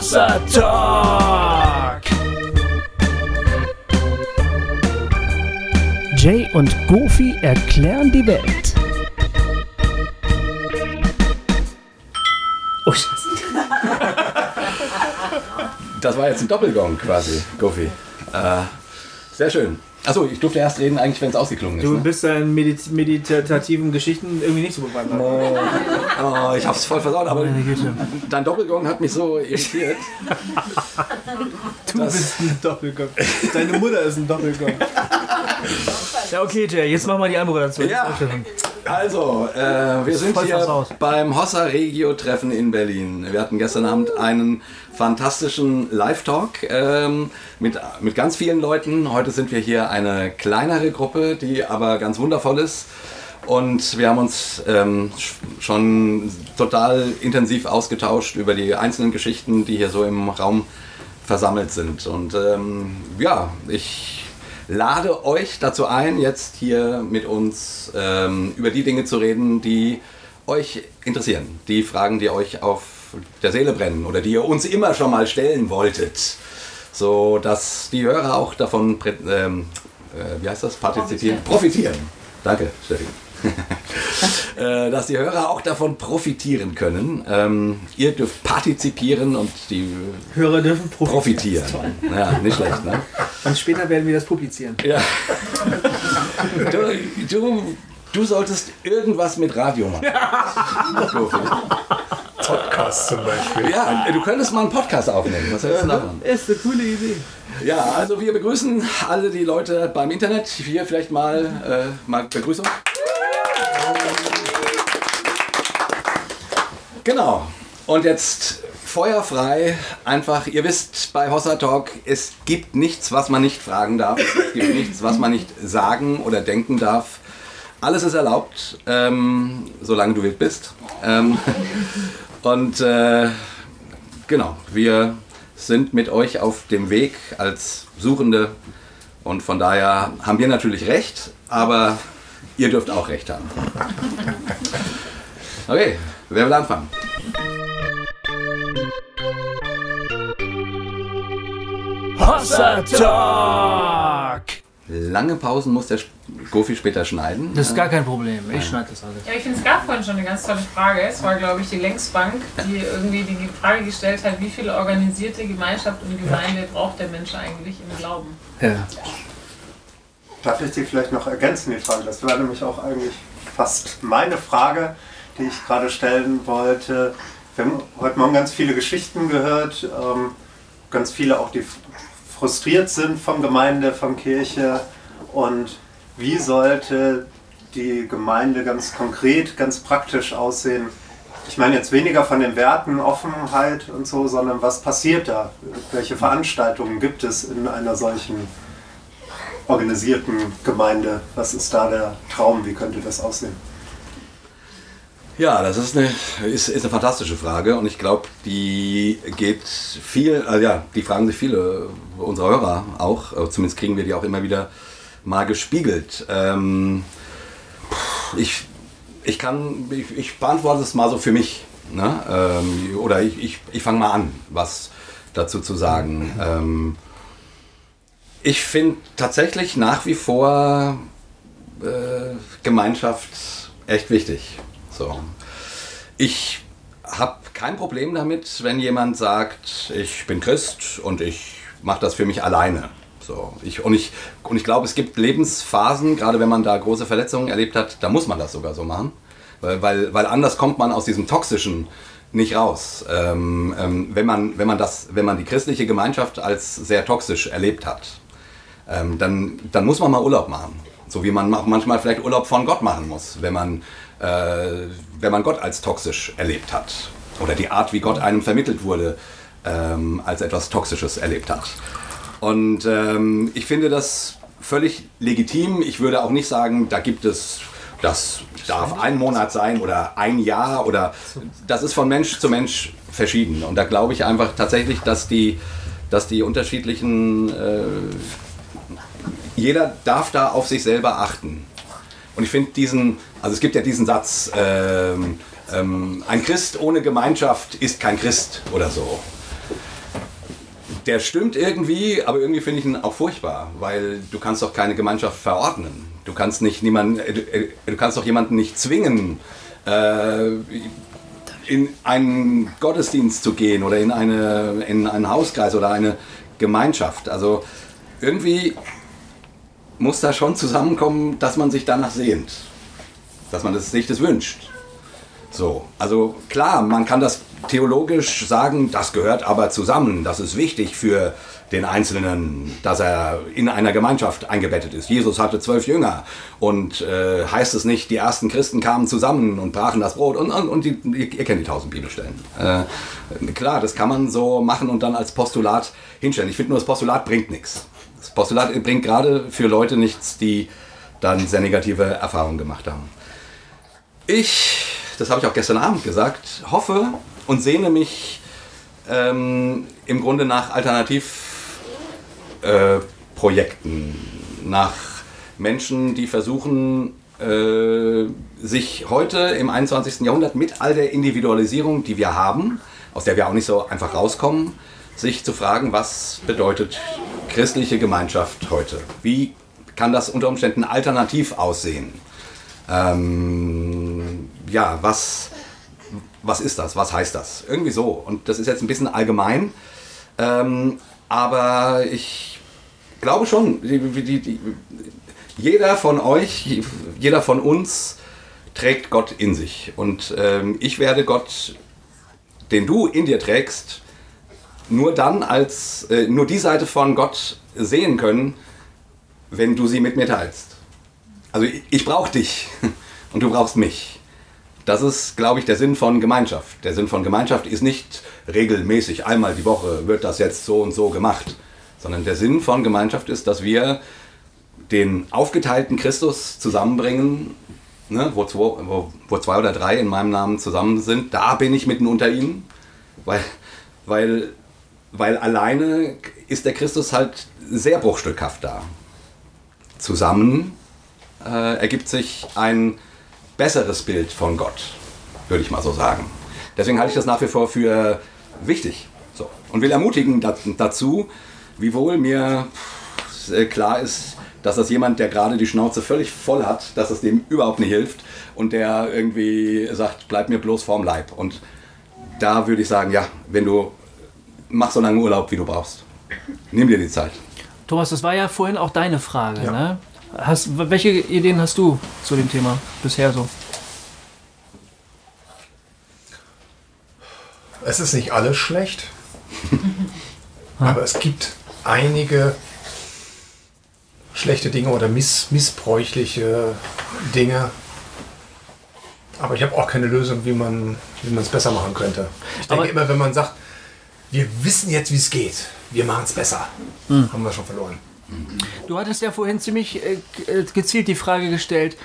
Hossa Talk. Jay und Goofy erklären die Welt. Oh, Scheiße. Das war jetzt ein Doppelgong quasi, Goofy. Äh, sehr schön. Achso, ich durfte erst reden, eigentlich, wenn es ausgeklungen ist. Du Ne? bist deinen medit meditativen Geschichten irgendwie nicht so bewandert. Oh, ich hab's voll versaut, aber dein Doppelgong hat mich so irritiert. Du bist ein Doppelgong. Deine Mutter ist ein Doppelgong. Ja, okay, Jay, jetzt mach mal die Anmoderation. Ja. Also, äh, wir sind hier beim Hossa Regio Treffen in Berlin. Wir hatten gestern Abend einen fantastischen Live-Talk ähm, mit, mit ganz vielen Leuten. Heute sind wir hier eine kleinere Gruppe, die aber ganz wundervoll ist. Und wir haben uns ähm, sch- schon total intensiv ausgetauscht über die einzelnen Geschichten, die hier so im Raum versammelt sind. Und ähm, ja, ich lade euch dazu ein, jetzt hier mit uns ähm, über die Dinge zu reden, die euch interessieren. Die Fragen, die euch auf der Seele brennen oder die ihr uns immer schon mal stellen wolltet. So dass die Hörer auch davon, ähm, äh, wie heißt das, partizipieren? Profitieren. Danke, Steffi. Äh, dass die Hörer auch davon profitieren können. Ähm, ihr dürft partizipieren und die Hörer dürfen profitieren. Ja, nicht schlecht, ne? Und später werden wir das publizieren. Ja. Du, du, du solltest irgendwas mit Radio machen. Podcast zum Beispiel. Ja, du könntest mal einen Podcast aufnehmen. Was hältst du davon? Ist eine coole Idee. Ja, also wir begrüßen alle die Leute beim Internet. Hier vielleicht mal, äh, mal Begrüßung. Genau. Und jetzt feuerfrei, einfach, ihr wisst bei Hossa Talk, es gibt nichts, was man nicht fragen darf. Es gibt nichts, was man nicht sagen oder denken darf. Alles ist erlaubt, ähm, solange du wild bist. Ähm, und äh, genau, wir sind mit euch auf dem Weg als Suchende und von daher haben wir natürlich recht, aber ihr dürft auch recht haben. Okay, wer will anfangen? Hossa Talk. Lange Pausen muss der Gofi später schneiden. Das ist gar kein Problem. Ich schneide das alles. Ja, ich finde, es gab vorhin schon eine ganz tolle Frage. Es war, glaube ich, die Längsbank, die irgendwie die Frage gestellt hat, wie viele organisierte Gemeinschaft und Gemeinde braucht der Mensch eigentlich im Glauben? Ja. Darf ich die vielleicht noch ergänzen, die Frage? Das wäre nämlich auch eigentlich fast meine Frage, die ich gerade stellen wollte. Wir haben heute Morgen ganz viele Geschichten gehört, ähm, ganz viele auch, die frustriert sind von Gemeinde, von Kirche. Und wie sollte die Gemeinde ganz konkret, ganz praktisch aussehen? Ich meine jetzt weniger von den Werten, Offenheit und so, sondern was passiert da? Welche Veranstaltungen gibt es in einer solchen organisierten Gemeinde? Was ist da der Traum? Wie könnte das aussehen? Ja, das ist eine, ist, ist eine fantastische Frage und ich glaube, die geht viel, also ja, die fragen sich viele unserer Hörer auch, äh, zumindest kriegen wir die auch immer wieder mal gespiegelt. Ähm, ich, ich kann, ich, ich beantworte es mal so für mich. Ne? Ähm, oder ich, ich, ich fange mal an, was dazu zu sagen. Ähm, ich finde tatsächlich nach wie vor äh, Gemeinschaft echt wichtig. So. Ich habe kein Problem damit, wenn jemand sagt, ich bin Christ und ich mache das für mich alleine. So. Ich, und ich, und ich glaube, es gibt Lebensphasen, gerade wenn man da große Verletzungen erlebt hat, da muss man das sogar so machen. Weil, weil, weil anders kommt man aus diesem toxischen nicht raus. Ähm, ähm, wenn, man, wenn, man das, wenn man die christliche Gemeinschaft als sehr toxisch erlebt hat, ähm, dann, dann muss man mal Urlaub machen. So wie man manchmal vielleicht Urlaub von Gott machen muss, wenn man, äh, wenn man Gott als toxisch erlebt hat. Oder die Art, wie Gott einem vermittelt wurde, ähm, als etwas Toxisches erlebt hat. Und ähm, ich finde das völlig legitim. Ich würde auch nicht sagen, da gibt es, das darf ein Monat sein oder ein Jahr oder das ist von Mensch zu Mensch verschieden. Und da glaube ich einfach tatsächlich, dass die, dass die unterschiedlichen, äh, jeder darf da auf sich selber achten. Und ich finde diesen, also es gibt ja diesen Satz, ähm, ähm, ein Christ ohne Gemeinschaft ist kein Christ oder so. der stimmt irgendwie, aber irgendwie finde ich ihn auch furchtbar, weil du kannst doch keine Gemeinschaft verordnen. Du kannst nicht niemanden, äh, äh, du kannst doch jemanden nicht zwingen, äh, in einen Gottesdienst zu gehen oder in, eine, in einen Hauskreis oder eine Gemeinschaft. Also irgendwie muss da schon zusammenkommen, dass man sich danach sehnt, dass man das, sich das wünscht. So, also klar, man kann das theologisch sagen, das gehört aber zusammen, das ist wichtig für den Einzelnen, dass er in einer Gemeinschaft eingebettet ist. Jesus hatte zwölf Jünger und äh, heißt es nicht, die ersten Christen kamen zusammen und brachen das Brot und, und, und die, ihr kennt die tausend Bibelstellen. Äh, klar, das kann man so machen und dann als Postulat hinstellen. Ich finde nur, das Postulat bringt nichts. Postulat bringt gerade für Leute nichts, die dann sehr negative Erfahrungen gemacht haben. Ich das habe ich auch gestern Abend gesagt, hoffe und sehne mich ähm, im Grunde nach Alternativprojekten, äh, nach Menschen, die versuchen, äh, sich heute im 21. Jahrhundert mit all der Individualisierung, die wir haben, aus der wir auch nicht so einfach rauskommen, sich zu fragen, was bedeutet christliche Gemeinschaft heute? Wie kann das unter Umständen alternativ aussehen? Ähm, ja, was, was ist das? Was heißt das? Irgendwie so. Und das ist jetzt ein bisschen allgemein. Ähm, aber ich glaube schon, die, die, die, jeder von euch, jeder von uns trägt Gott in sich. Und ähm, ich werde Gott, den du in dir trägst, nur dann als, äh, nur die Seite von Gott sehen können, wenn du sie mit mir teilst. Also ich, ich brauche dich und du brauchst mich. Das ist, glaube ich, der Sinn von Gemeinschaft. Der Sinn von Gemeinschaft ist nicht regelmäßig, einmal die Woche wird das jetzt so und so gemacht, sondern der Sinn von Gemeinschaft ist, dass wir den aufgeteilten Christus zusammenbringen, ne, wo, zwei, wo, wo, zwei, oder drei in meinem Namen zusammen sind, da bin ich mitten unter ihnen, weil, weil, weil alleine ist der Christus halt sehr bruchstückhaft da. Zusammen äh, ergibt sich ein besseres Bild von Gott, würde ich mal so sagen. Deswegen halte ich das nach wie vor für wichtig. So. Und will ermutigen dazu, wiewohl mir klar ist, dass das jemand, der gerade die Schnauze völlig voll hat, dass es dem überhaupt nicht hilft und der irgendwie sagt, bleib mir bloß vorm Leib. Und da würde ich sagen, ja, wenn du mach so lange Urlaub, wie du brauchst. Nimm dir die Zeit. Thomas, das war ja vorhin auch deine Frage. Ja. Ne? Hast, welche Ideen hast du zu dem Thema bisher so? Es ist nicht alles schlecht, aber es gibt einige schlechte Dinge oder miss missbräuchliche Dinge. Aber ich habe auch keine Lösung, wie man es besser machen könnte. Ich denke aber immer, wenn man sagt, wir wissen jetzt, wie es geht, wir machen es besser, hm. haben wir schon verloren. Du hattest ja vorhin ziemlich äh, äh, gezielt die Frage gestellt,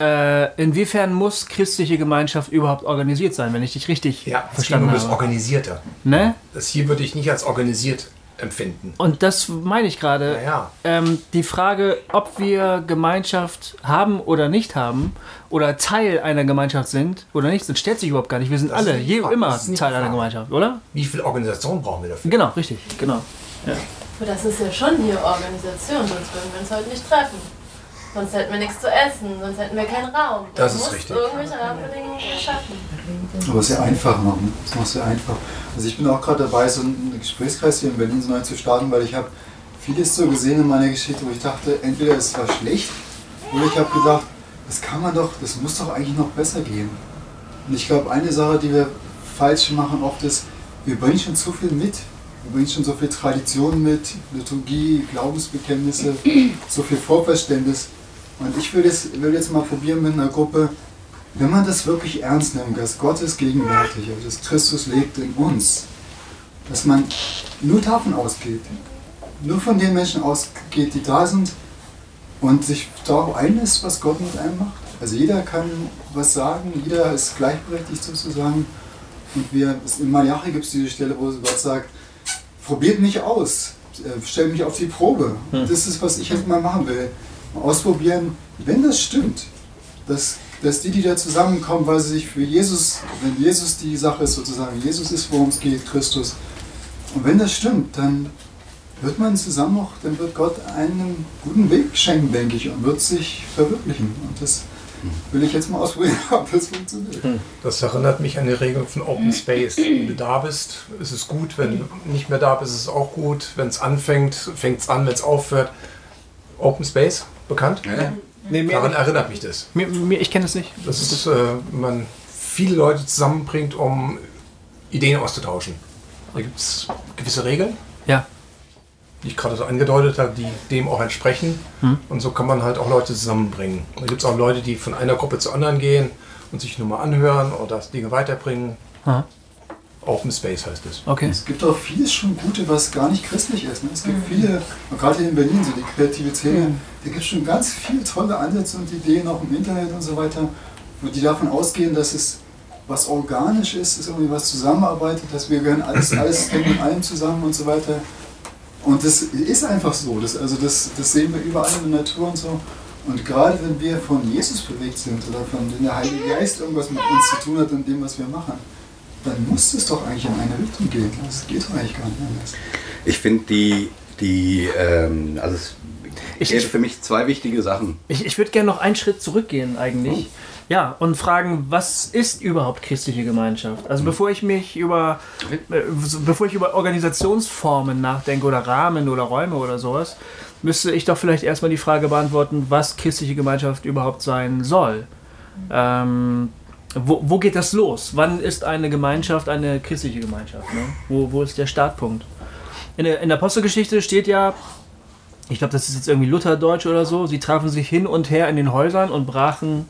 äh, inwiefern muss christliche Gemeinschaft überhaupt organisiert sein, wenn ich dich richtig ja, verstanden habe? Ja, das Organisierte. Ne? Das hier würde ich nicht als organisiert empfinden. Und das meine ich gerade. Ja. Ähm, die Frage, ob wir Gemeinschaft haben oder nicht haben oder Teil einer Gemeinschaft sind oder nicht, sind, stellt sich überhaupt gar nicht. Wir sind das alle je, immer Teil einer Gemeinschaft, oder? Wie viel Organisation brauchen wir dafür? Genau, richtig, genau. Ja. Aber das ist ja schon hier Organisation, sonst würden wir uns heute nicht treffen. Sonst hätten wir nichts zu essen, sonst hätten wir keinen Raum. Das, das ist richtig. irgendwelche Rahmenbedingungen schaffen. Aber sehr einfach machen. Das macht sehr einfach. Also ich bin auch gerade dabei, so einen Gesprächskreis hier in Berlin so neu zu starten, weil ich habe vieles so gesehen in meiner Geschichte, wo ich dachte, entweder es war schlecht oder ich habe gedacht, das kann man doch, das muss doch eigentlich noch besser gehen. Und ich glaube, eine Sache, die wir falsch machen oft ist, wir bringen schon zu viel mit Du bringst schon so viel Tradition mit, Liturgie, Glaubensbekenntnisse, so viel Vorverständnis. Und ich würde jetzt, will jetzt mal probieren mit einer Gruppe, wenn man das wirklich ernst nimmt, dass Gott ist gegenwärtig, also dass Christus lebt in uns, dass man nur davon ausgeht, nur von den Menschen ausgeht, die da sind und sich darauf einlässt, was Gott mit einem macht. Also jeder kann was sagen, jeder ist gleichberechtigt sozusagen. Und wir, in Malachi gibt es diese Stelle, wo Gott sagt, probiert mich aus, äh, stellt mich auf die Probe. Hm. Das ist, was ich jetzt mal machen will. Ausprobieren, wenn das stimmt, dass, dass die, die da zusammenkommen, weil sie sich für Jesus, wenn Jesus die Sache ist sozusagen, Jesus ist, worum es geht, Christus, Und wenn das stimmt, dann wird man zusammen auch, dann wird Gott einen guten Weg schenken, denke ich, und wird sich verwirklichen. Und das will ich jetzt mal ausprobieren, ob das funktioniert. Das erinnert mich an die Regeln von Open Space. Wenn du da bist, ist es gut. Wenn du nicht mehr da bist, ist es auch gut. Wenn es anfängt, fängt es an. Wenn es aufhört. Open Space, bekannt? Ja. Nee, mir, Daran erinnert mich das. mir, mir, ich kenne es nicht. Das ist, äh, man viele Leute zusammenbringt, um Ideen auszutauschen. Da gibt es gewisse Regeln, Ja. die ich gerade so angedeutet habe, die dem auch entsprechen. Hm. Und so kann man halt auch Leute zusammenbringen. Da gibt es auch Leute, die von einer Gruppe zur anderen gehen und sich nur mal anhören oder Dinge weiterbringen. Aha. Open Space heißt es. Okay. Es gibt auch vieles schon Gute, was gar nicht christlich ist. Ne? Es gibt viele, und gerade hier in Berlin, so die kreative Szene, da gibt es schon ganz viele tolle Ansätze und Ideen, auch im Internet und so weiter, wo die davon ausgehen, dass es was organisch ist, dass irgendwie was zusammenarbeitet, dass wir gehören alles, alles hängt mit allem zusammen und so weiter. Und das ist einfach so. Das, also das, das sehen wir überall in der Natur und so. Und gerade wenn wir von Jesus bewegt sind oder von wenn der Heilige Geist irgendwas mit uns zu tun hat und dem, was wir machen, dann muss es doch eigentlich in eine Richtung gehen. Das geht doch eigentlich gar nicht anders. Ich finde die, die ähm, also es Ich- gäbe ich- für mich zwei wichtige Sachen. Ich, ich würde gerne noch einen Schritt zurückgehen eigentlich. Ja, und fragen, was ist überhaupt christliche Gemeinschaft? Also bevor ich mich über, äh, bevor ich über Organisationsformen nachdenke oder Rahmen oder Räume oder sowas, müsste ich doch vielleicht erstmal die Frage beantworten, was christliche Gemeinschaft überhaupt sein soll. Ähm, wo, wo geht das los? Wann ist eine Gemeinschaft eine christliche Gemeinschaft? Ne? Wo, wo ist der Startpunkt? In der, in der Apostelgeschichte steht ja, ich glaube, das ist jetzt irgendwie Lutherdeutsch oder so, sie trafen sich hin und her in den Häusern und brachen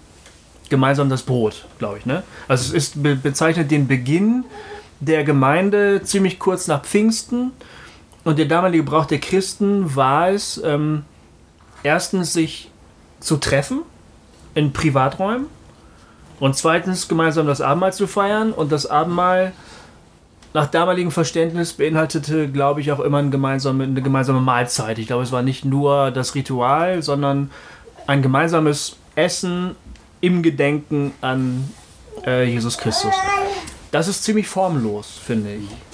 gemeinsam das Brot, glaube ich. Ne? Also es ist, be bezeichnet den Beginn der Gemeinde ziemlich kurz nach Pfingsten. Und der damalige Brauch der Christen war es, ähm, erstens sich zu treffen in Privaträumen und zweitens gemeinsam das Abendmahl zu feiern. Und das Abendmahl nach damaligem Verständnis beinhaltete, glaube ich, auch immer eine gemeinsame, eine gemeinsame Mahlzeit. Ich glaube, es war nicht nur das Ritual, sondern ein gemeinsames Essen im Gedenken an äh, Jesus Christus. Das ist ziemlich formlos, finde ich.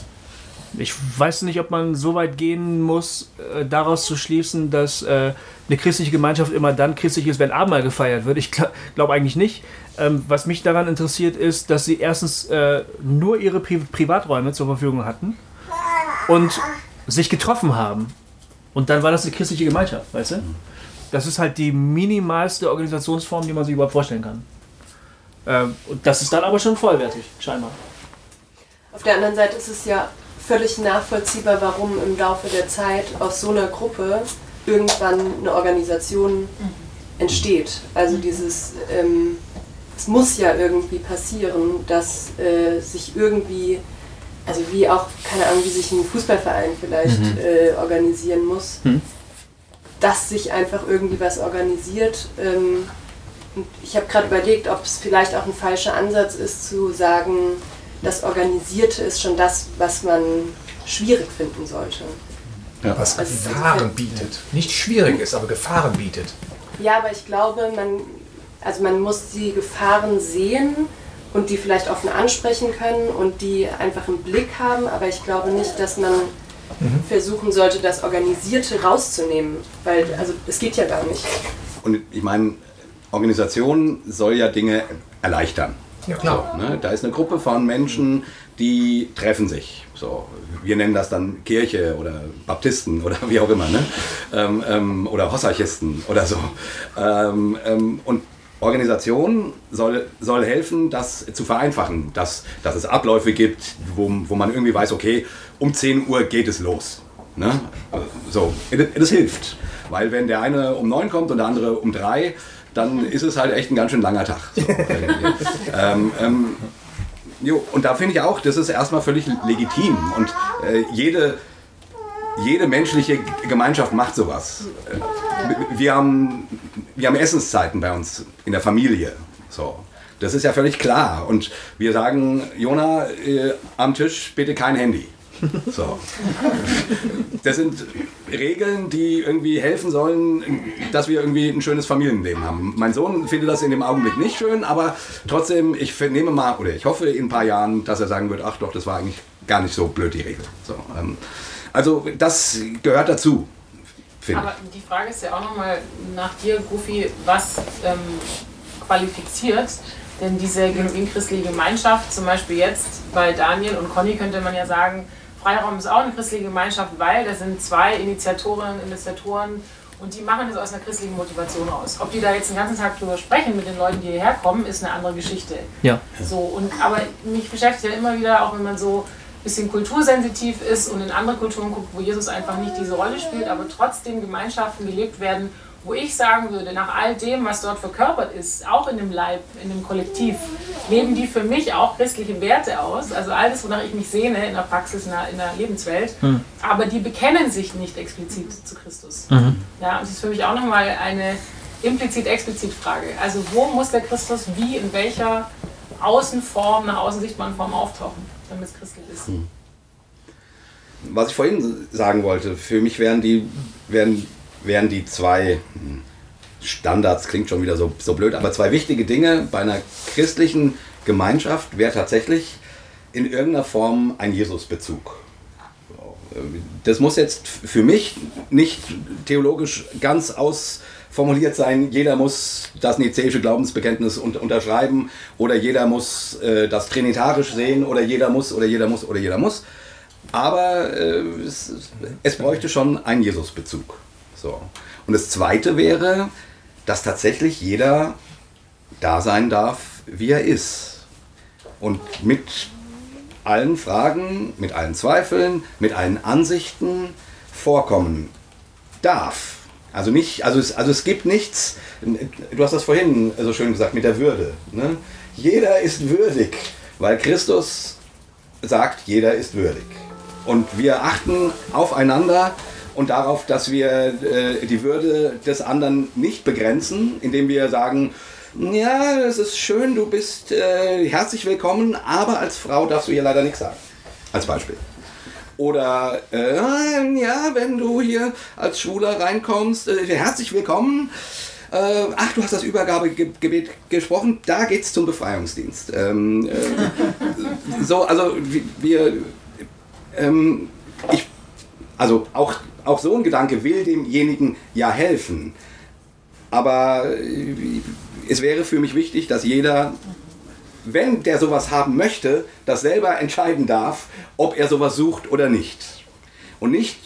Ich weiß nicht, ob man so weit gehen muss, äh, daraus zu schließen, dass äh, eine christliche Gemeinschaft immer dann christlich ist, wenn Abendmahl gefeiert wird. Ich glaube glaub eigentlich nicht. Ähm, was mich daran interessiert, ist, dass sie erstens äh, nur ihre Pri Privaträume zur Verfügung hatten und sich getroffen haben. Und dann war das eine christliche Gemeinschaft, weißt du? Das ist halt die minimalste Organisationsform, die man sich überhaupt vorstellen kann. Ähm, und das ist dann aber schon vollwertig, scheinbar. Auf der anderen Seite ist es ja völlig nachvollziehbar, warum im Laufe der Zeit aus so einer Gruppe irgendwann eine Organisation entsteht. Also dieses, ähm, es muss ja irgendwie passieren, dass äh, sich irgendwie, also wie auch, keine Ahnung, wie sich ein Fußballverein vielleicht äh, organisieren muss, Mhm. dass sich einfach irgendwie was organisiert. Ähm, und ich habe gerade überlegt, ob es vielleicht auch ein falscher Ansatz ist, zu sagen, das Organisierte ist schon das, was man schwierig finden sollte. Was Also, Gefahren bietet. Nicht schwierig ist, aber Gefahren bietet. Ja, aber ich glaube, man, also man muss die Gefahren sehen und die vielleicht offen ansprechen können und die einfach im Blick haben, aber ich glaube nicht, dass man versuchen sollte, das Organisierte rauszunehmen, weil also es geht ja gar nicht. Und ich meine, Organisation soll ja Dinge erleichtern. Ja, klar. So, ne? Da ist eine Gruppe von Menschen, die treffen sich. So, wir nennen das dann Kirche oder Baptisten oder wie auch immer, ne? ähm, ähm, oder Hossarchisten oder so. Ähm, ähm, und Organisation soll, soll helfen, das zu vereinfachen, dass, dass es Abläufe gibt, wo, wo man irgendwie weiß, okay, um 10 Uhr geht es los. Ne? So, das, hilft. Weil wenn der eine um 9 kommt und der andere um 3, dann ist es halt echt ein ganz schön langer Tag. So, ähm, ähm, Jo, und da finde ich auch, das ist erstmal völlig legitim. Und äh, jede, jede menschliche Gemeinschaft macht sowas. Äh, wir, haben, wir haben Essenszeiten bei uns in der Familie. So. Das ist ja völlig klar. Und wir sagen, Jona, äh, am Tisch bitte kein Handy. So. Das sind Regeln, die irgendwie helfen sollen, dass wir irgendwie ein schönes Familienleben haben. Mein Sohn findet das in dem Augenblick nicht schön, aber trotzdem, ich vernehme mal, oder ich hoffe in ein paar Jahren, dass er sagen wird, ach doch, das war eigentlich gar nicht so blöd die Regel. So, ähm, also das gehört dazu, Aber die Frage ist ja auch nochmal nach dir, Goofy, was ähm, qualifiziert denn diese christliche Gemeinschaft, zum Beispiel jetzt bei Daniel und Conny könnte man ja sagen, Freiraum ist auch eine christliche Gemeinschaft, weil da sind zwei Initiatorinnen, Initiatoren und die machen das aus einer christlichen Motivation raus. Ob die da jetzt den ganzen Tag drüber sprechen mit den Leuten, die hierher kommen, ist eine andere Geschichte. Ja. So, und, aber mich beschäftigt ja immer wieder, auch wenn man so ein bisschen kultursensitiv ist und in andere Kulturen guckt, wo Jesus einfach nicht diese Rolle spielt, aber trotzdem Gemeinschaften gelebt werden, wo ich sagen würde, nach all dem, was dort verkörpert ist, auch in dem Leib, in dem Kollektiv, leben die für mich auch christliche Werte aus. Also alles, wonach ich mich sehne in der Praxis, in der, in der Lebenswelt. Mhm. Aber die bekennen sich nicht explizit zu Christus. Mhm. Ja, und das ist für mich auch nochmal eine implizit-explizit Frage. Also wo muss der Christus wie, in welcher Außenform, nach außen sichtbaren Form auftauchen, damit es christlich ist? Mhm. Was ich vorhin sagen wollte, für mich wären die, wären wären die zwei Standards, klingt schon wieder so, so blöd, aber zwei wichtige Dinge bei einer christlichen Gemeinschaft wäre tatsächlich in irgendeiner Form ein Jesusbezug. Das muss jetzt für mich nicht theologisch ganz ausformuliert sein. Jeder muss das nizäische Glaubensbekenntnis unterschreiben oder jeder muss äh, das trinitarisch sehen oder jeder muss oder jeder muss oder jeder muss. Aber äh, es, es bräuchte schon einen Jesusbezug. So. Und das Zweite wäre, dass tatsächlich jeder da sein darf, wie er ist. Und mit allen Fragen, mit allen Zweifeln, mit allen Ansichten vorkommen darf. Also nicht, also es, also es gibt nichts, du hast das vorhin so schön gesagt, mit der Würde. Ne? Jeder ist würdig, weil Christus sagt, jeder ist würdig. Und wir achten aufeinander und darauf, dass wir äh, die Würde des anderen nicht begrenzen, indem wir sagen, ja, es ist schön, du bist äh, herzlich willkommen, aber als Frau darfst du hier leider nichts sagen. Als Beispiel. Oder, äh, ja, wenn du hier als Schwuler reinkommst, äh, herzlich willkommen. Äh, ach, du hast das Übergabegebet gesprochen, da geht's zum Befreiungsdienst. Ähm, äh, so, also wir, ähm, ich, also auch auch so ein Gedanke will demjenigen ja helfen. Aber äh, es wäre für mich wichtig, dass jeder, wenn der sowas haben möchte, das selber entscheiden darf, ob er sowas sucht oder nicht. Und nicht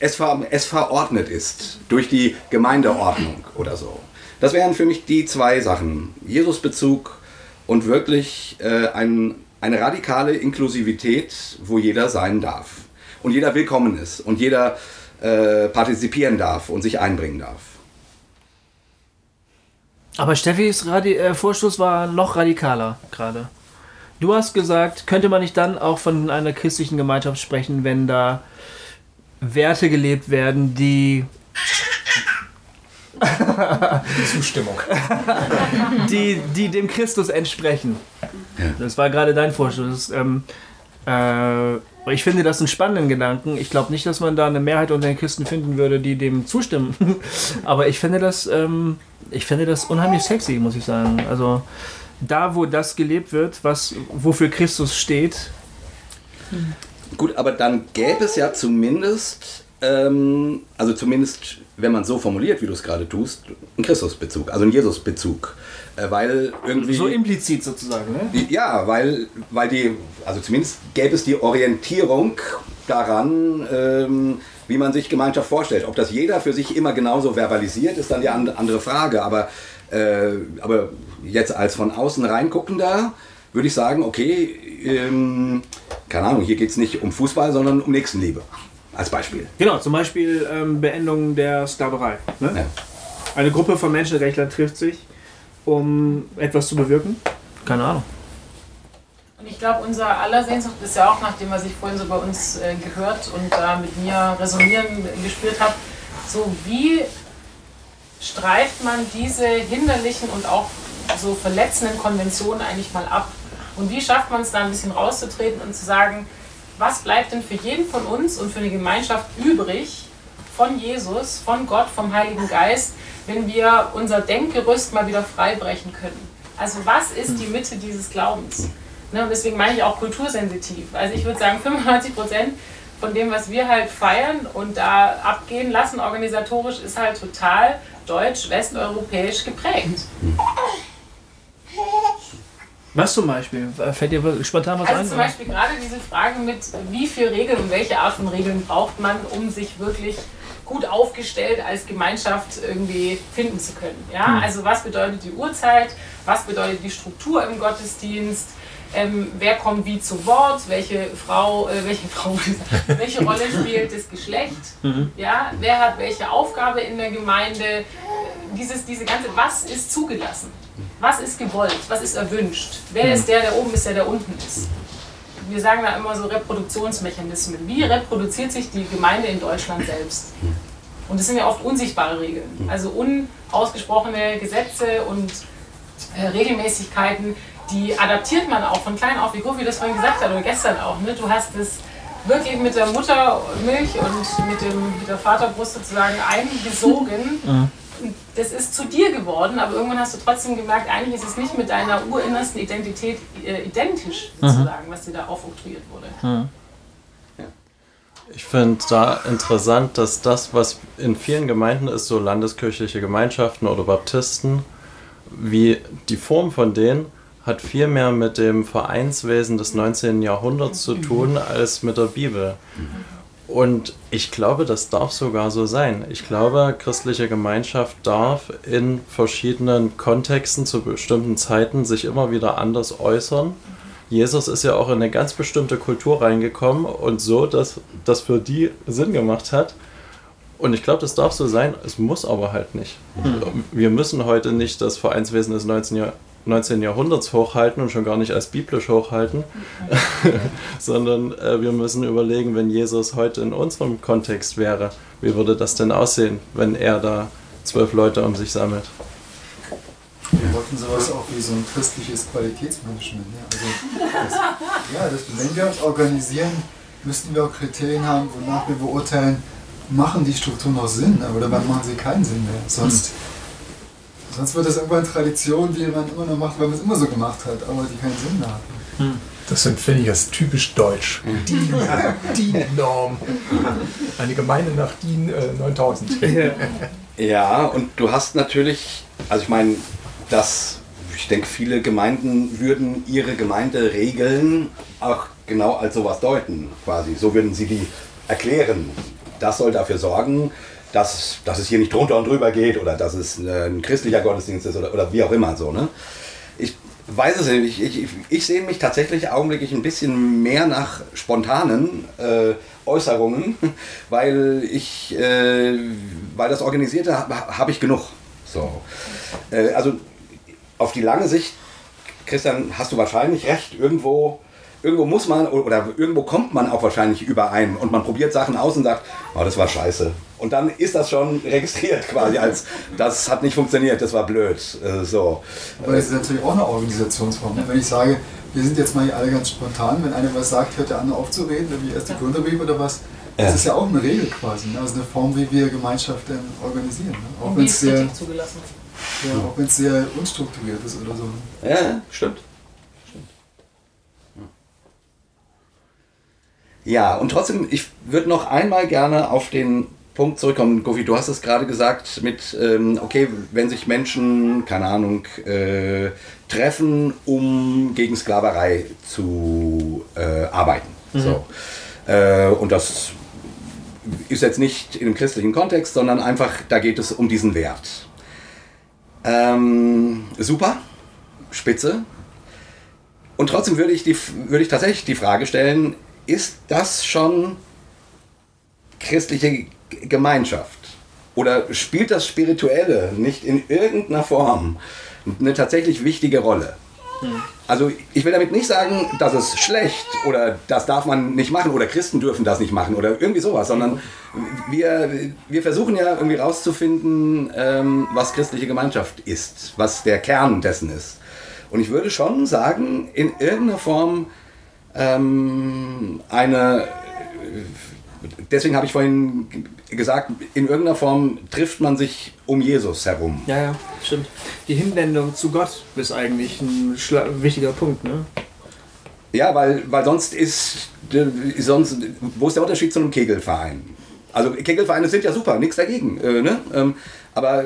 es, ver es verordnet ist durch die Gemeindeordnung oder so. Das wären für mich die zwei Sachen. Jesusbezug und wirklich äh, ein, eine radikale Inklusivität, wo jeder sein darf. Und jeder willkommen ist. Und jeder äh, partizipieren darf und sich einbringen darf. Aber Steffis Radi äh, Vorstoß war noch radikaler gerade. Du hast gesagt, könnte man nicht dann auch von einer christlichen Gemeinschaft sprechen, wenn da Werte gelebt werden, die Zustimmung. die, die dem Christus entsprechen. Ja. Das war gerade dein Vorstoß. Ähm, äh, ich finde das einen spannenden Gedanken. Ich glaube nicht, dass man da eine Mehrheit unter den Christen finden würde, die dem zustimmen. Aber ich finde das, ähm, ich finde das unheimlich sexy, muss ich sagen. Also da, wo das gelebt wird, was wofür Christus steht. Gut, aber dann gäbe es ja zumindest, ähm, also zumindest, wenn man so formuliert, wie du es gerade tust, einen Christusbezug, also einen Jesusbezug. Äh, weil irgendwie. So implizit sozusagen, ne? Ja, weil, weil die, also zumindest gäbe es die Orientierung daran, ähm, wie man sich Gemeinschaft vorstellt. Ob das jeder für sich immer genauso verbalisiert, ist dann die andere Frage. Aber, äh, aber jetzt als von außen reinguckender würde ich sagen, okay, ähm, keine Ahnung, hier geht es nicht um Fußball, sondern um Nächstenliebe. Als Beispiel. Genau, zum Beispiel ähm, Beendung der Sklaverei. Ne? Ja. Eine Gruppe von Menschenrechtlern trifft sich um etwas zu bewirken? Keine Ahnung. Und ich glaube, unser aller Sehnsucht ist ja auch, nachdem was ich vorhin so bei uns äh, gehört und da mit mir resonieren gespürt habe, so wie streift man diese hinderlichen und auch so verletzenden Konventionen eigentlich mal ab? Und wie schafft man es da ein bisschen rauszutreten und zu sagen, was bleibt denn für jeden von uns und für eine Gemeinschaft übrig von Jesus, von Gott, vom Heiligen Geist, wenn wir unser Denkgerüst mal wieder freibrechen können. Also was ist die Mitte dieses Glaubens? Ne? Und deswegen meine ich auch kultursensitiv. Also ich würde sagen, 95 Prozent von dem, was wir halt feiern und da abgehen lassen, organisatorisch, ist halt total deutsch-westeuropäisch geprägt. Was zum Beispiel? Fällt dir spontan was also ein? zum oder? Beispiel gerade diese Frage mit, wie viele Regeln und welche Art von Regeln braucht man, um sich wirklich gut aufgestellt als Gemeinschaft irgendwie finden zu können. Ja? Hm. Also was bedeutet die Uhrzeit, was bedeutet die Struktur im Gottesdienst, ähm, wer kommt wie zu Wort, welche Frau, äh, welche Frau, welche Rolle spielt das Geschlecht, Mhm. ja? wer hat welche Aufgabe in der Gemeinde, dieses, diese ganze, was ist zugelassen, was ist gewollt, was ist erwünscht, wer ist der, der oben ist, der, der unten ist. Wir sagen da immer so Reproduktionsmechanismen. Wie reproduziert sich die Gemeinde in Deutschland selbst? Und das sind ja oft unsichtbare Regeln, also unausgesprochene Gesetze und äh, Regelmäßigkeiten, die adaptiert man auch von klein auf, wie Kofi das vorhin gesagt hat oder gestern auch. Ne? Du hast es wirklich mit der Muttermilch und mit, dem, mit der Vaterbrust sozusagen eingesogen. Das ist zu dir geworden, aber irgendwann hast du trotzdem gemerkt, eigentlich ist es nicht mit deiner urinnersten Identität äh, identisch, sozusagen, was dir da aufoktroyiert wurde. Ich finde da interessant, dass das, was in vielen Gemeinden ist, so landeskirchliche Gemeinschaften oder Baptisten, wie die Form von denen hat viel mehr mit dem Vereinswesen des 19. Jahrhunderts zu tun als mit der Bibel. Und ich glaube, das darf sogar so sein. Ich glaube, christliche Gemeinschaft darf in verschiedenen Kontexten zu bestimmten Zeiten sich immer wieder anders äußern. Jesus ist ja auch in eine ganz bestimmte Kultur reingekommen und so, dass das für die Sinn gemacht hat. Und ich glaube, das darf so sein, es muss aber halt nicht. Wir müssen heute nicht das Vereinswesen des 19. Jahr 19. Jahrhunderts hochhalten und schon gar nicht als biblisch hochhalten, sondern äh, wir müssen überlegen, wenn Jesus heute in unserem Kontext wäre, wie würde das denn aussehen, wenn er da zwölf Leute um sich sammelt? Wir wollten sowas auch wie so ein christliches Qualitätsmanagement. Ne? Also das, ja, das, wenn wir uns organisieren, müssten wir auch Kriterien haben, wonach wir beurteilen, machen die Strukturen noch Sinn oder wann machen sie keinen Sinn mehr. Sonst, sonst wird das irgendwann Tradition, die man immer noch macht, weil man es immer so gemacht hat, aber die keinen Sinn mehr hat. Das sind, finde ich, das typisch deutsch. DIN, DIN-Norm. Eine Gemeinde nach DIN äh, 9000. Ja, und du hast natürlich, also ich meine, dass ich denke, viele Gemeinden würden ihre Gemeinderegeln auch genau als sowas deuten, quasi. So würden sie die erklären. Das soll dafür sorgen, dass, dass es hier nicht drunter und drüber geht oder dass es ein christlicher Gottesdienst ist oder, oder wie auch immer so. Ne? Ich weiß es nicht. Ich, ich, ich sehe mich tatsächlich augenblicklich ein bisschen mehr nach spontanen äh, Äußerungen, weil ich, äh, weil das Organisierte habe hab ich genug. So. Äh, also auf die lange Sicht, Christian, hast du wahrscheinlich recht. Irgendwo, irgendwo muss man oder irgendwo kommt man auch wahrscheinlich überein und man probiert Sachen aus und sagt, oh, das war scheiße. Und dann ist das schon registriert quasi als, das hat nicht funktioniert, das war blöd. Äh, so. Aber das ist natürlich auch eine Organisationsform. ne? Wenn ich sage, wir sind jetzt mal hier alle ganz spontan, wenn einer was sagt, hört der andere auf zu reden, wie erst die Gründerbrief oder was. Das Ja. ist ja auch eine Regel quasi, ne? also eine Form, wie wir Gemeinschaften organisieren. Ne? Auch wenn es sehr, ja, sehr unstrukturiert ist oder so. Ja, stimmt. stimmt. Ja, und trotzdem, ich würde noch einmal gerne auf den Punkt zurückkommen. Gofi, du hast es gerade gesagt mit, ähm, okay, wenn sich Menschen, keine Ahnung, äh, treffen, um gegen Sklaverei zu äh, arbeiten. So. Äh, und das ist jetzt nicht in einem christlichen Kontext, sondern einfach, da geht es um diesen Wert. Ähm, super, spitze. Und trotzdem würde ich, die, würde ich tatsächlich die Frage stellen, ist das schon christliche Gemeinschaft? Oder spielt das Spirituelle nicht in irgendeiner Form eine tatsächlich wichtige Rolle? Also ich will damit nicht sagen, dass es schlecht oder das darf man nicht machen oder Christen dürfen das nicht machen oder irgendwie sowas, sondern wir, wir versuchen ja irgendwie rauszufinden, ähm, was christliche Gemeinschaft ist, was der Kern dessen ist. Und ich würde schon sagen, in irgendeiner Form ähm, eine, deswegen habe ich vorhin gesagt, in irgendeiner Form trifft man sich um Jesus herum. Ja, ja, stimmt. Die Hinwendung zu Gott ist eigentlich ein wichtiger Punkt, ne? Ja, weil, weil sonst ist, sonst, wo ist der Unterschied zu einem Kegelverein? Also Kegelvereine sind ja super, nichts dagegen. Äh, ne? ähm, aber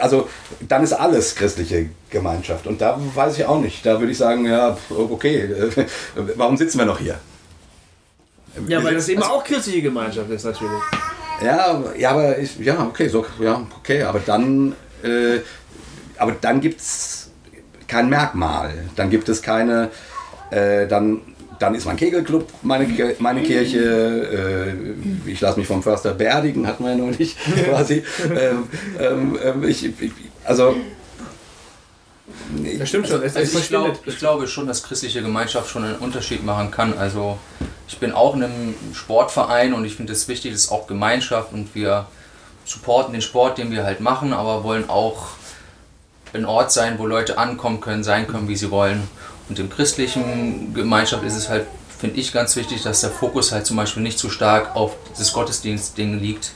also dann ist alles christliche Gemeinschaft. Und da weiß ich auch nicht. Da würde ich sagen, ja, okay, äh, warum sitzen wir noch hier? Ja, weil das eben auch christliche Gemeinschaft ist natürlich. Ja, ja, aber ich, ja, okay, so, ja, okay, aber dann, äh, aber dann gibt es kein Merkmal. Dann gibt es keine, äh, dann, dann ist mein Kegelclub meine, meine Kirche. Äh, ich lasse mich vom Förster beerdigen, hatten wir ja neulich quasi. ähm, ähm, ähm, ich, ich, also, Das stimmt schon. Es, es Also ich, glaub, ich glaube schon, dass christliche Gemeinschaft schon einen Unterschied machen kann. Also ich bin auch in einem Sportverein und ich finde es wichtig, ist auch Gemeinschaft und wir supporten den Sport, den wir halt machen, aber wollen auch ein Ort sein, wo Leute ankommen können, sein können, wie sie wollen. Und im christlichen Gemeinschaft ist es halt, finde ich, ganz wichtig, dass der Fokus halt zum Beispiel nicht zu stark auf das Gottesdienstding liegt.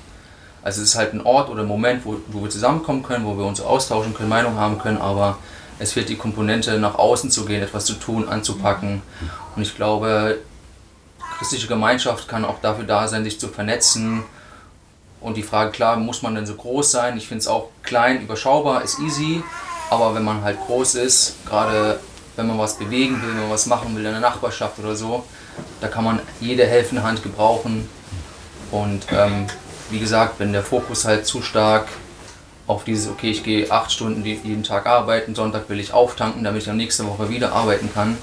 Also es ist halt ein Ort oder ein Moment, wo, wo wir zusammenkommen können, wo wir uns austauschen können, Meinung haben können, aber es fehlt die Komponente, nach außen zu gehen, etwas zu tun, anzupacken. Und ich glaube, christliche Gemeinschaft kann auch dafür da sein, sich zu vernetzen. Und die Frage, klar, muss man denn so groß sein? Ich finde es auch klein, überschaubar, ist easy. Aber wenn man halt groß ist, gerade wenn man was bewegen will, wenn man was machen will in der Nachbarschaft oder so, da kann man jede helfende Hand gebrauchen. Und ähm, wie gesagt, wenn der Fokus halt zu stark auf dieses, okay, ich gehe acht Stunden jeden Tag arbeiten, Sonntag will ich auftanken, damit ich dann nächste Woche wieder arbeiten kann,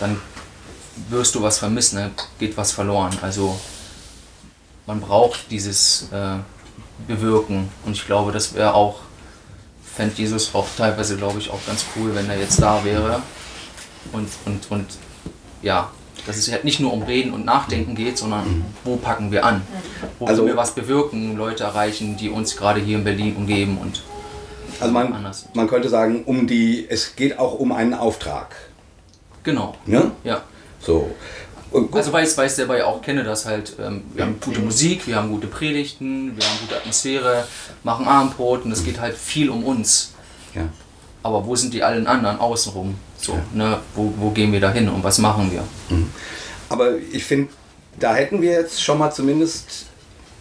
dann wirst du was vermissen, dann geht was verloren. Also man braucht dieses äh, Bewirken und ich glaube, das wäre auch, fände Jesus auch teilweise, glaube ich, auch ganz cool, wenn er jetzt da wäre und, und, und ja, dass es halt nicht nur um Reden und Nachdenken geht, sondern wo packen wir an? Wo Also- wir was bewirken, Leute erreichen, die uns gerade hier in Berlin umgeben und also man, anders. man könnte sagen, um die, es geht auch um einen Auftrag. Genau, Ne? ja. So. Also weil ich ich selber ja auch kenne, dass halt ähm, wir haben gute Musik, wir haben gute Predigten, wir haben gute Atmosphäre, machen Abendbrot und es geht halt viel um uns. ja. Aber wo sind die allen anderen außenrum? So, ne? wo, wo gehen wir da hin und was machen wir? Aber ich finde, da hätten wir jetzt schon mal zumindest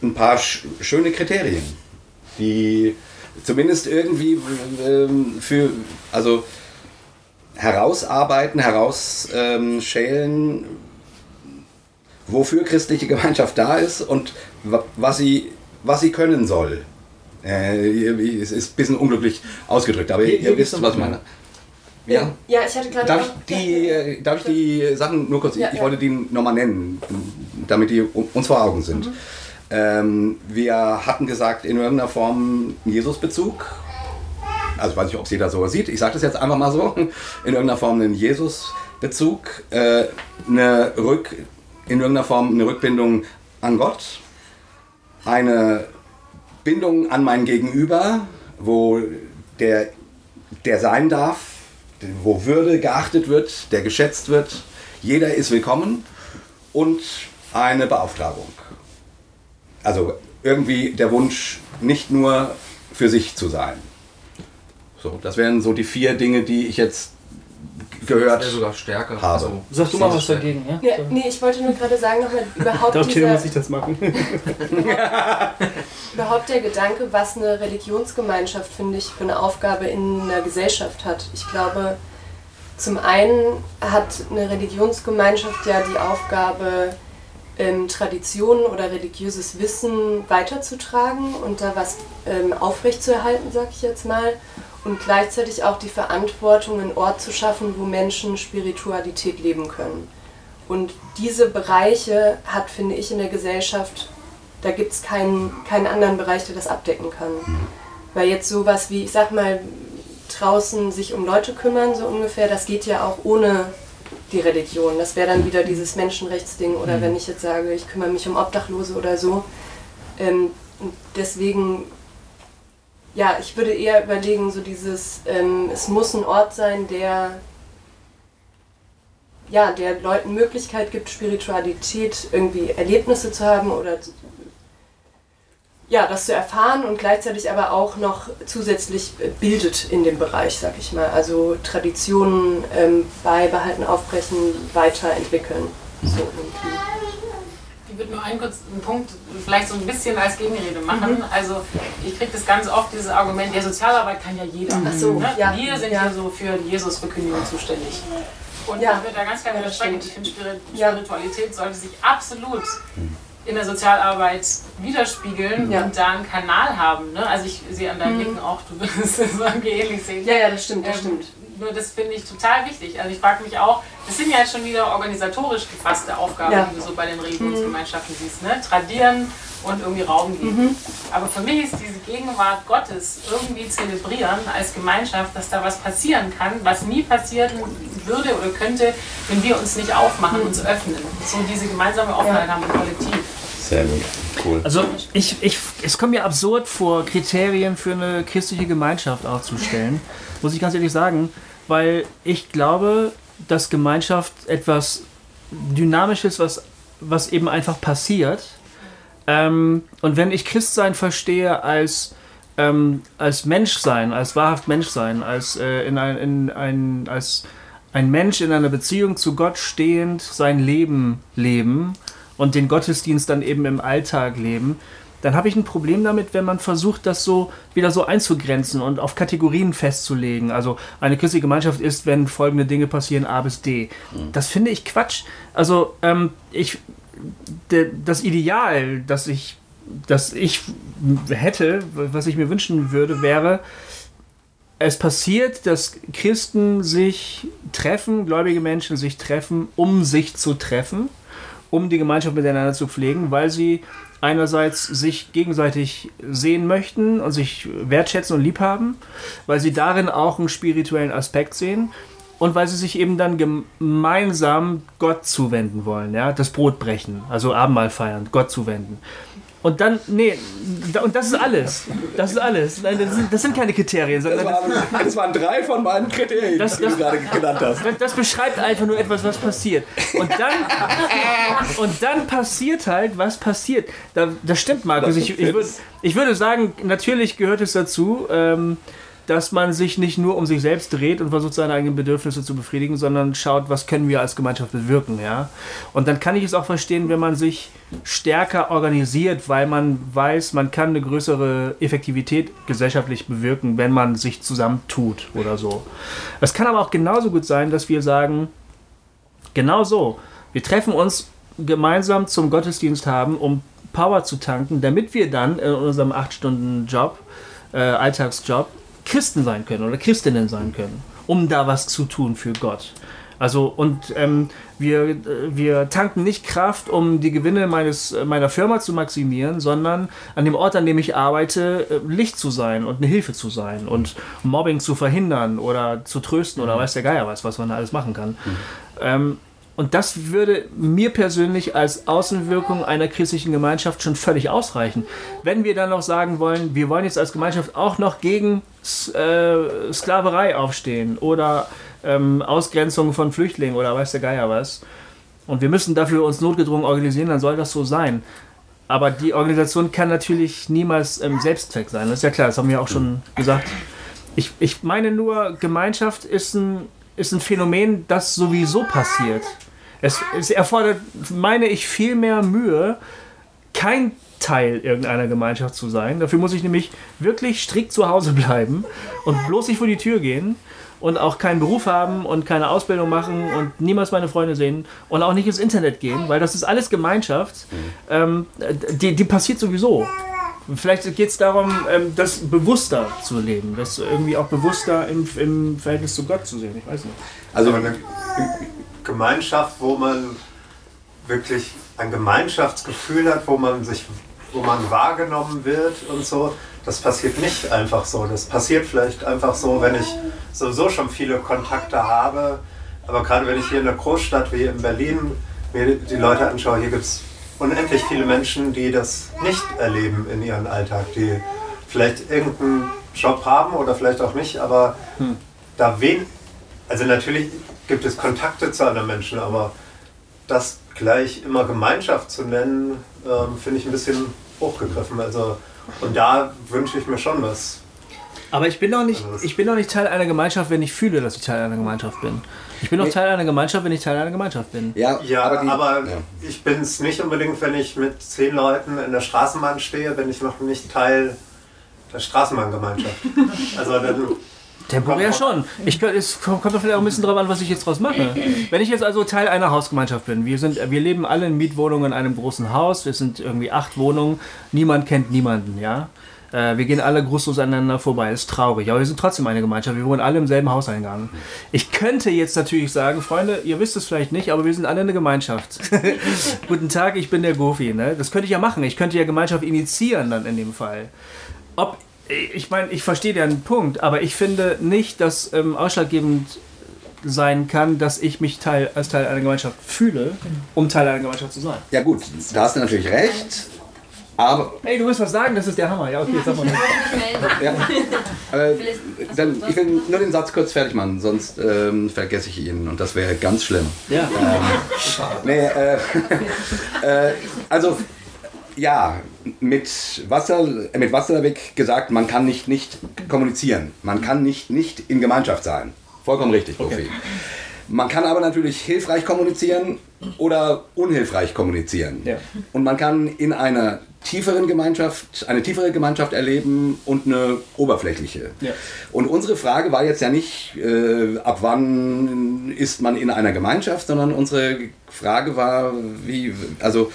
ein paar sch schöne Kriterien, die zumindest irgendwie ähm, für, also herausarbeiten, herausschälen, wofür christliche Gemeinschaft da ist und wa- was sie, was sie können soll. Äh, es ist ein bisschen unglücklich ausgedrückt, aber Hier- hier ihr gibt's wisst, was ich meine. Ja. Ja, ich hatte gerade. Darf ich die, äh, darf ich die Sachen nur kurz, Ja, ich ja. wollte die nochmal nennen, damit die uns vor Augen sind. Ähm, wir hatten gesagt, in irgendeiner Form einen Jesus-Bezug. Also ich weiß nicht, ob es jeder so sieht. Ich sage das jetzt einfach mal so. In irgendeiner Form einen Jesus-Bezug. Äh, eine Rück, in irgendeiner Form eine Rückbindung an Gott. Eine Bindung an mein Gegenüber, wo der, der sein darf, wo Würde geachtet wird, der geschätzt wird. Jeder ist willkommen und eine Beauftragung. Also irgendwie der Wunsch, nicht nur für sich zu sein. So, das wären so die vier Dinge, die ich jetzt gehört Wäre sogar stärker. habe. Also, Sag du mal was stärker. dagegen, ja? Ja, nee, ich wollte nur gerade sagen, nochmal überhaupt, Darum dieser, muss ich das machen. überhaupt der Gedanke, was eine Religionsgemeinschaft, finde ich, für eine Aufgabe in einer Gesellschaft hat. Ich glaube, zum einen hat eine Religionsgemeinschaft ja die Aufgabe, ähm, Traditionen oder religiöses Wissen weiterzutragen und da was ähm, aufrechtzuerhalten, sag ich jetzt mal. Und gleichzeitig auch die Verantwortung, einen Ort zu schaffen, wo Menschen Spiritualität leben können. Und diese Bereiche hat, finde ich, in der Gesellschaft, da gibt es keinen, keinen anderen Bereich, der das abdecken kann. Weil jetzt sowas wie, ich sag mal, draußen sich um Leute kümmern, so ungefähr, das geht ja auch ohne die Religion. Das wäre dann wieder dieses Menschenrechtsding oder wenn ich jetzt sage, ich kümmere mich um Obdachlose oder so. Ähm, deswegen, ja, ich würde eher überlegen, so dieses, ähm, es muss ein Ort sein, der ja, der Leuten Möglichkeit gibt, Spiritualität irgendwie Erlebnisse zu haben oder ja, das zu erfahren und gleichzeitig aber auch noch zusätzlich bildet in dem Bereich, sag ich mal. Also Traditionen ähm, beibehalten, aufbrechen, weiterentwickeln. So irgendwie. Ich würde nur einen kurzen Punkt vielleicht so ein bisschen als Gegenrede machen. Also ich kriege das ganz oft, dieses Argument, ja, Sozialarbeit kann ja jeder. Ach so, ne? ja. Wir sind Ja. hier so für die Jesus-Verkündigung zuständig. Und Ja. ich würde da ganz klar widersprechen. Ich finde. Spiritualität sollte sich absolut in der Sozialarbeit widerspiegeln Ja. und da einen Kanal haben. Ne? Also ich sehe an deinem Mhm. Nicken auch, du würdest es irgendwie ähnlich sehen. Ja, ja, das stimmt, das Ähm, stimmt. Nur das finde ich total wichtig. Also ich frage mich auch, das sind ja jetzt schon wieder organisatorisch gefasste Aufgaben, Ja. die du so bei den Religionsgemeinschaften siehst. Ne? Tradieren und irgendwie Raum geben. Mhm. Aber für mich ist diese Gegenwart Gottes irgendwie zelebrieren als Gemeinschaft, dass da was passieren kann, was nie passieren würde oder könnte, wenn wir uns nicht aufmachen, uns öffnen. So diese gemeinsame Offenheit haben im Kollektiv. Sehr gut. Cool. Also ich, ich, es kommt mir absurd vor, Kriterien für eine christliche Gemeinschaft aufzustellen, muss ich ganz ehrlich sagen, weil ich glaube, dass Gemeinschaft etwas Dynamisches, was, was eben einfach passiert. Ähm, und wenn ich Christsein verstehe als, ähm, als Menschsein, als wahrhaft Menschsein, als, äh, in ein, in ein, als ein Mensch in einer Beziehung zu Gott stehend sein Leben leben und den Gottesdienst dann eben im Alltag leben, dann habe ich ein Problem damit, wenn man versucht, das so wieder so einzugrenzen und auf Kategorien festzulegen. Also eine christliche Gemeinschaft ist, wenn folgende Dinge passieren, A bis D. Das finde ich Quatsch. Also ähm, ich, das Ideal, das ich, das ich hätte, was ich mir wünschen würde, wäre, es passiert, dass Christen sich treffen, gläubige Menschen sich treffen, um sich zu treffen, um die Gemeinschaft miteinander zu pflegen, weil sie einerseits sich gegenseitig sehen möchten und sich wertschätzen und lieb haben, weil sie darin auch einen spirituellen Aspekt sehen und weil sie sich eben dann gemeinsam Gott zuwenden wollen, ja, das Brot brechen, also Abendmahl feiern, Gott zuwenden. Und dann, nee, und das ist alles. Das ist alles. Nein, das sind, das sind keine Kriterien, sondern Das waren, das waren drei von meinen Kriterien, Das- die du das- gerade genannt hast. das, das beschreibt einfach nur etwas, was passiert. Und dann, und dann passiert halt, was passiert. Da, das stimmt, Markus. Ich, ich, würd, ich würde sagen, natürlich gehört es dazu, ähm, dass man sich nicht nur um sich selbst dreht und versucht, seine eigenen Bedürfnisse zu befriedigen, sondern schaut, was können wir als Gemeinschaft bewirken. Ja? Und dann kann ich es auch verstehen, wenn man sich stärker organisiert, weil man weiß, man kann eine größere Effektivität gesellschaftlich bewirken, wenn man sich zusammentut oder so. Es kann aber auch genauso gut sein, dass wir sagen, genau so, wir treffen uns gemeinsam zum Gottesdienst haben, um Power zu tanken, damit wir dann in unserem 8-Stunden-Job, äh, Alltagsjob, Christen sein können oder Christinnen sein können, um da was zu tun für Gott. Also und ähm, wir, äh, wir tanken nicht Kraft, um die Gewinne meines, meiner Firma zu maximieren, sondern an dem Ort, an dem ich arbeite, äh, Licht zu sein und eine Hilfe zu sein und Mobbing zu verhindern oder zu trösten oder weiß der Geier was, was man da alles machen kann. Ähm, und das würde mir persönlich als Außenwirkung einer christlichen Gemeinschaft schon völlig ausreichen. Wenn wir dann noch sagen wollen, wir wollen jetzt als Gemeinschaft auch noch gegen äh, Sklaverei aufstehen oder ähm, Ausgrenzung von Flüchtlingen oder weiß der Geier was, und wir müssen dafür uns notgedrungen organisieren, dann soll das so sein. Aber die Organisation kann natürlich niemals ähm, Selbstzweck sein. Das ist ja klar, das haben wir auch schon gesagt. Ich, ich meine nur, Gemeinschaft ist ein, ist ein Phänomen, das sowieso passiert. Es, es erfordert, meine ich, viel mehr Mühe, kein Teil irgendeiner Gemeinschaft zu sein. Dafür muss ich nämlich wirklich strikt zu Hause bleiben und bloß nicht vor die Tür gehen und auch keinen Beruf haben und keine Ausbildung machen und niemals meine Freunde sehen und auch nicht ins Internet gehen, weil das ist alles Gemeinschaft. Ähm, die, die passiert sowieso. Vielleicht geht es darum, ähm, das bewusster zu leben, das irgendwie auch bewusster im, im Verhältnis zu Gott zu sehen. Ich weiß nicht. Also, Gemeinschaft, wo man wirklich ein Gemeinschaftsgefühl hat, wo man sich, wo man wahrgenommen wird und so, das passiert nicht einfach so. Das passiert vielleicht einfach so, wenn ich sowieso schon viele Kontakte habe. Aber gerade wenn ich hier in einer Großstadt wie in Berlin mir die Leute anschaue, hier gibt es unendlich viele Menschen, die das nicht erleben in ihrem Alltag, die vielleicht irgendeinen Job haben oder vielleicht auch nicht, aber da wen, also natürlich gibt es Kontakte zu anderen Menschen, aber das gleich immer Gemeinschaft zu nennen, ähm, finde ich ein bisschen hochgegriffen. Also, Und da wünsche ich mir schon was. Aber ich bin doch nicht, ich bin doch nicht Teil einer Gemeinschaft, wenn ich fühle, dass ich Teil einer Gemeinschaft bin. Ich bin doch Teil einer Gemeinschaft, wenn ich Teil einer Gemeinschaft bin. Ja, Ja, aber, aber, die, ja. ich bin es nicht unbedingt, wenn ich mit zehn Leuten in der Straßenbahn stehe, bin ich noch nicht Teil der Straßenbahngemeinschaft. Also dann Temporär schon. Ich, es kommt vielleicht auch ein bisschen drauf an, was ich jetzt draus mache. Wenn ich jetzt also Teil einer Hausgemeinschaft bin, wir, sind, wir leben alle in Mietwohnungen in einem großen Haus, wir sind irgendwie acht Wohnungen, niemand kennt niemanden, ja. Äh, Wir gehen alle grußlos aneinander vorbei, ist traurig, aber wir sind trotzdem eine Gemeinschaft, wir wohnen alle im selben Hauseingang. Ich könnte jetzt natürlich sagen, Freunde, ihr wisst es vielleicht nicht, aber wir sind alle eine Gemeinschaft. Guten Tag, ich bin der Gofi, ne? Das könnte ich ja machen, ich könnte ja Gemeinschaft initiieren dann in dem Fall. Ob, ich meine, ich verstehe den Punkt, aber ich finde nicht, dass ähm, ausschlaggebend sein kann, dass ich mich Teil, als Teil einer Gemeinschaft fühle, um Teil einer Gemeinschaft zu sein. ja gut, da hast du natürlich recht. Aber Hey, du willst was sagen? Das ist der Hammer. Ja, okay, sag mal. Ja. Äh, dann, ich will nur den Satz kurz fertig machen, sonst ähm, vergesse ich ihn und das wäre ganz schlimm. Ja. Nee, äh, äh, also ja, mit Wasser, mit Wasserweg gesagt, man kann nicht nicht kommunizieren. Man kann nicht nicht in Gemeinschaft sein. Vollkommen richtig, Profi. Man kann aber natürlich hilfreich kommunizieren oder unhilfreich kommunizieren. Ja. Und man kann in einer tieferen Gemeinschaft, eine tiefere Gemeinschaft erleben und eine oberflächliche. Ja. Und unsere Frage war jetzt ja nicht, äh, ab wann ist man in einer Gemeinschaft, sondern unsere Frage war, wie, also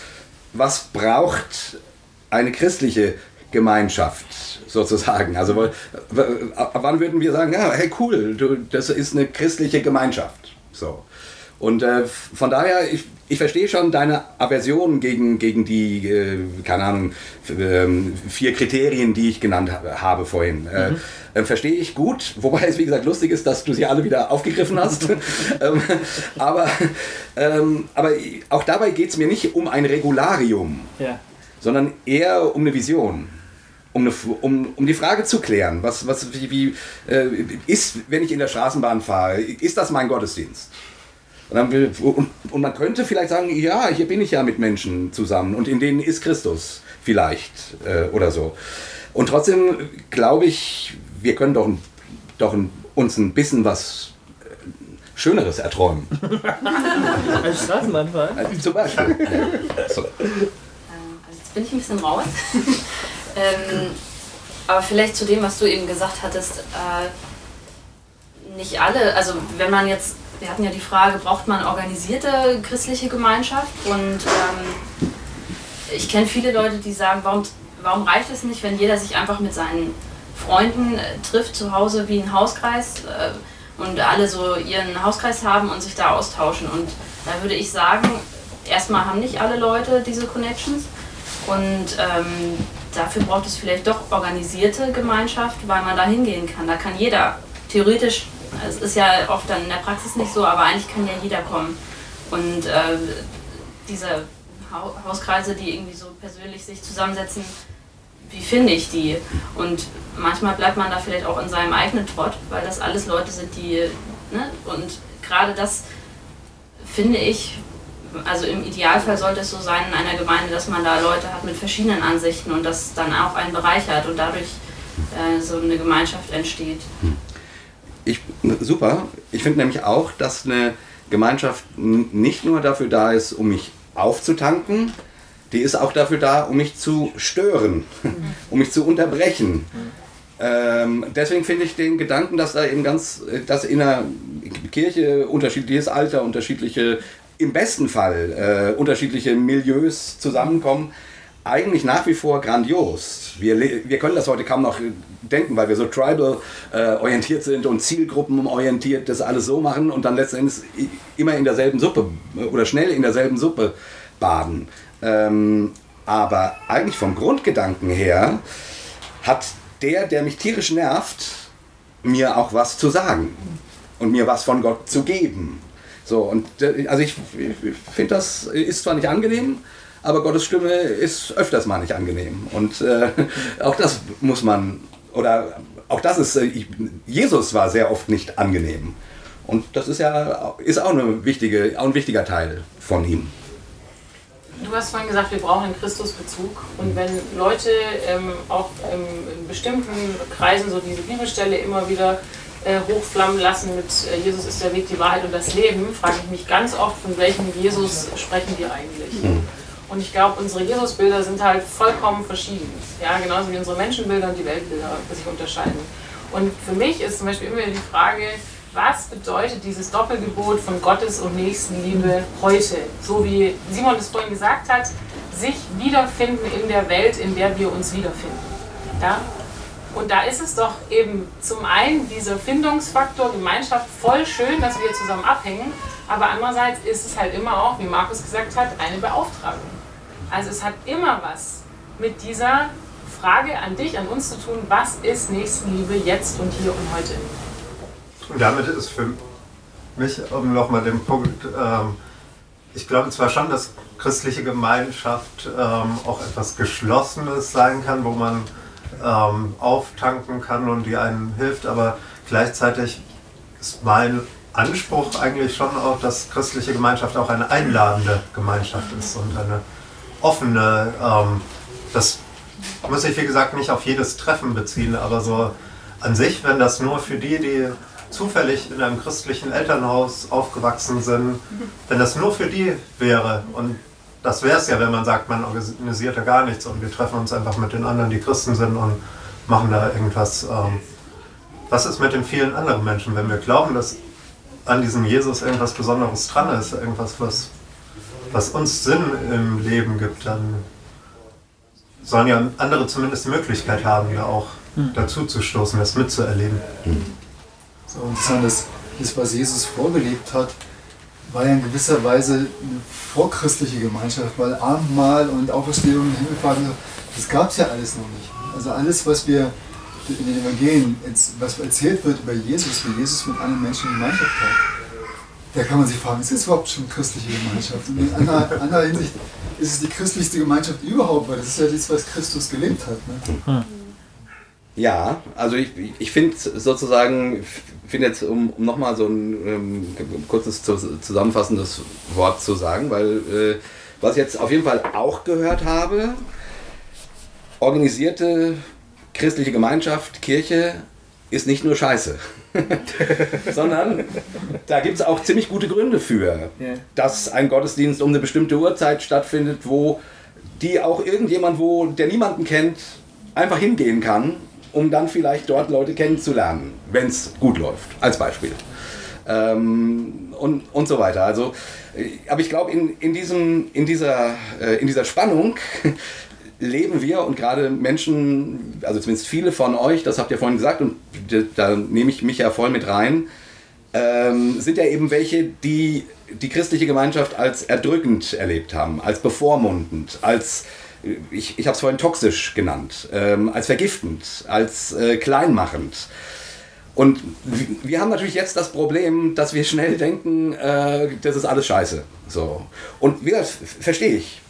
was braucht eine christliche Gemeinschaft sozusagen? Also wann würden wir sagen, ja, hey cool, du, das ist eine christliche Gemeinschaft. So. Und äh, von daher, ich, ich verstehe schon deine Aversion gegen, gegen die, äh, keine Ahnung, ähm, vier Kriterien, die ich genannt ha- habe vorhin. Äh, äh, verstehe ich gut, wobei es wie gesagt lustig ist, dass du sie alle wieder aufgegriffen hast. ähm, aber, ähm, aber auch dabei geht es mir nicht um ein Regularium, Ja. sondern eher um eine Vision. Um, eine, um, um die Frage zu klären, was, was, wie, wie äh, ist, wenn ich in der Straßenbahn fahre, ist das mein Gottesdienst? Und, dann, und, und man könnte vielleicht sagen, ja, hier bin ich ja mit Menschen zusammen und in denen ist Christus vielleicht äh, oder so. Und trotzdem glaube ich, wir können doch, doch ein, uns ein bisschen was äh, Schöneres erträumen. Als Straßenbahnfahrt? Äh, Zum Beispiel. So. Also jetzt bin ich ein bisschen raus. ähm, aber vielleicht zu dem, was du eben gesagt hattest, äh, nicht alle, also wenn man jetzt, wir hatten ja die Frage, braucht man organisierte christliche Gemeinschaft? Und ähm, ich kenne viele Leute, die sagen, warum, warum reicht es nicht, wenn jeder sich einfach mit seinen Freunden äh, trifft zu Hause wie ein Hauskreis äh, und alle so ihren Hauskreis haben und sich da austauschen. Und da würde ich sagen, erstmal haben nicht alle Leute diese Connections und ähm, dafür braucht es vielleicht doch organisierte Gemeinschaft, weil man da hingehen kann. Da kann jeder theoretisch, es ist ja oft dann in der Praxis nicht so, aber eigentlich kann ja jeder kommen. Und äh, diese Hau- Hauskreise, die irgendwie so persönlich sich zusammensetzen, wie finde ich die? Und manchmal bleibt man da vielleicht auch in seinem eigenen Trott, weil das alles Leute sind, die, ne? Und gerade das finde ich, also im Idealfall sollte es so sein in einer Gemeinde, dass man da Leute hat mit verschiedenen Ansichten und das dann auch einen bereichert und dadurch äh, so eine Gemeinschaft entsteht. Ich, super. Ich finde nämlich auch, dass eine Gemeinschaft nicht nur dafür da ist, um mich aufzutanken, die ist auch dafür da, um mich zu stören, um mich zu unterbrechen. Ähm, deswegen finde ich den Gedanken, dass da eben ganz, dass in einer Kirche unterschiedliches Alter, unterschiedliche, im besten Fall äh, unterschiedliche Milieus zusammenkommen, eigentlich nach wie vor grandios. Wir, wir können das heute kaum noch denken, weil wir so tribal äh, orientiert sind und zielgruppenorientiert das alles so machen und dann letztendlich immer in derselben Suppe äh, oder schnell in derselben Suppe baden. Ähm, aber eigentlich vom Grundgedanken her hat der, der mich tierisch nervt, mir auch was zu sagen und mir was von Gott zu geben. So, und äh, also ich, ich finde, das ist zwar nicht angenehm, aber Gottes Stimme ist öfters mal nicht angenehm. Und äh, auch das muss man, oder auch das ist, äh, ich, Jesus war sehr oft nicht angenehm. Und das ist ja ist auch, eine wichtige, auch ein wichtiger Teil von ihm. du hast vorhin gesagt, wir brauchen einen Christusbezug. Und wenn Leute ähm, auch in bestimmten Kreisen so diese Bibelstelle immer wieder äh, hochflammen lassen mit äh, Jesus ist der Weg, die Wahrheit und das Leben, frage ich mich ganz oft, von welchem Jesus sprechen wir eigentlich? Mhm. Und ich glaube, unsere Jesusbilder sind halt vollkommen verschieden. Ja, genauso wie unsere Menschenbilder und die Weltbilder sich unterscheiden. Und für mich ist zum Beispiel immer die Frage, was bedeutet dieses Doppelgebot von Gottes und Nächstenliebe heute? So wie Simon es vorhin gesagt hat, sich wiederfinden in der Welt, in der wir uns wiederfinden. Ja? Und da ist es doch eben zum einen dieser Findungsfaktor Gemeinschaft voll schön, dass wir zusammen abhängen, aber andererseits ist es halt immer auch, wie Markus gesagt hat, eine Beauftragung. Also es hat immer was mit dieser Frage an dich, an uns zu tun, was ist Nächstenliebe jetzt und hier und heute? Und damit ist für mich, nochmal den Punkt, ähm, ich glaube zwar schon, dass christliche Gemeinschaft ähm, auch etwas Geschlossenes sein kann, wo man ähm, auftanken kann und die einem hilft, aber gleichzeitig ist mein Anspruch eigentlich schon auch, dass christliche Gemeinschaft auch eine einladende Gemeinschaft ist und eine offene, ähm, das muss ich wie gesagt nicht auf jedes Treffen beziehen, aber so an sich, wenn das nur für die, die zufällig in einem christlichen Elternhaus aufgewachsen sind, wenn das nur für die wäre und das wäre es ja, wenn man sagt, man organisiert ja gar nichts und wir treffen uns einfach mit den anderen, die Christen sind und machen da irgendwas. Ähm, was ist mit den vielen anderen Menschen, wenn wir glauben, dass an diesem Jesus irgendwas Besonderes dran ist, irgendwas, was, was uns Sinn im Leben gibt, dann sollen ja andere zumindest die Möglichkeit haben, da auch Mhm. dazu zu stoßen, das mitzuerleben. So, und das, das, das, was Jesus vorgelebt hat, war ja in gewisser Weise eine vorchristliche Gemeinschaft, weil Abendmahl und Auferstehung und Himmelfahrt, das gab es ja alles noch nicht. Also alles, was wir in den Evangelien, was erzählt wird über Jesus, wie Jesus mit anderen Menschen Gemeinschaft hat, da kann man sich fragen, ist das überhaupt schon christliche Gemeinschaft? Und in anderer, anderer Hinsicht ist es die christlichste Gemeinschaft überhaupt, weil das ist ja das, was Christus gelebt hat. Ne? Ja, also ich, ich finde sozusagen, finde jetzt, um, um nochmal so ein ähm, kurzes zusammenfassendes Wort zu sagen, weil äh, was ich jetzt auf jeden Fall auch gehört habe, organisierte christliche Gemeinschaft, Kirche ist nicht nur Scheiße, sondern da gibt es auch ziemlich gute Gründe für, Ja. dass ein Gottesdienst um eine bestimmte Uhrzeit stattfindet, wo die auch irgendjemand, wo der niemanden kennt, einfach hingehen kann, um dann vielleicht dort Leute kennenzulernen, wenn es gut läuft, als Beispiel. Ähm, und, und so weiter. Also, äh, aber ich glaube, in, in, diesem, in, dieser, äh, in dieser Spannung leben wir und gerade Menschen, also zumindest viele von euch, das habt ihr vorhin gesagt und da- nehme ich mich ja voll mit rein, ähm, sind ja eben welche, die die christliche Gemeinschaft als erdrückend erlebt haben, als bevormundend, als, ich, ich habe es vorhin toxisch genannt, ähm, als vergiftend, als äh, kleinmachend. Und wir haben natürlich jetzt das Problem, dass wir schnell denken, äh, das ist alles scheiße. So. Und wie gesagt, verstehe ich.